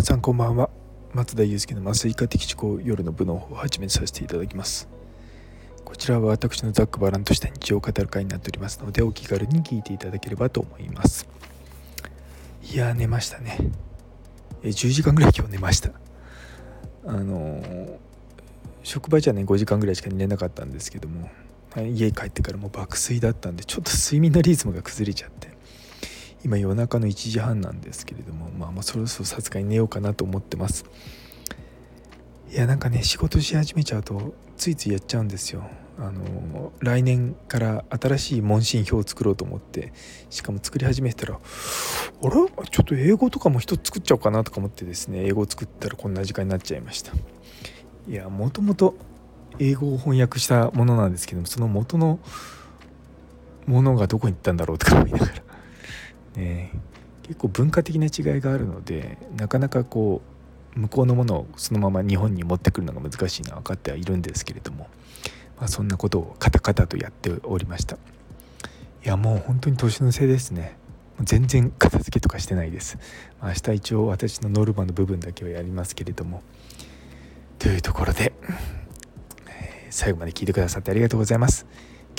皆さんこんばんは。松田祐介の麻酔科的思考夜の部の方を始めさせていただきます。こちらは私のざっくばらんとした日常を語る会になっておりますのでお気軽に聞いていただければと思います。いや寝ましたね。え10時間ぐらい今日寝ました。あの職場じゃね5時間ぐらいしか寝なかったんですけども家帰ってからもう爆睡だったんでちょっと睡眠のリズムが崩れちゃって。今夜中の1時半なんですけれども、まあ、まあそろそろさすがに寝ようかなと思ってます。いやなんかね仕事し始めちゃうとついついやっちゃうんですよ。あの来年から新しい問診票を作ろうと思ってしかも作り始めたらあれ？ちょっと英語とかも一つ作っちゃおうかなとか思ってですね英語を作ったらこんな時間になっちゃいました。いやもともと英語を翻訳したものなんですけどもその元のものがどこに行ったんだろうとか思いながら。ね、結構文化的な違いがあるのでなかなかこう向こうのものをそのまま日本に持ってくるのが難しいのは分かってはいるんですけれども、まあ、そんなことをカタカタとやっておりました。いやもう本当に年のせいですね。全然片付けとかしてないです、明日一応私のノルマの部分だけはやりますけれども。というところで最後まで聞いてくださってありがとうございます。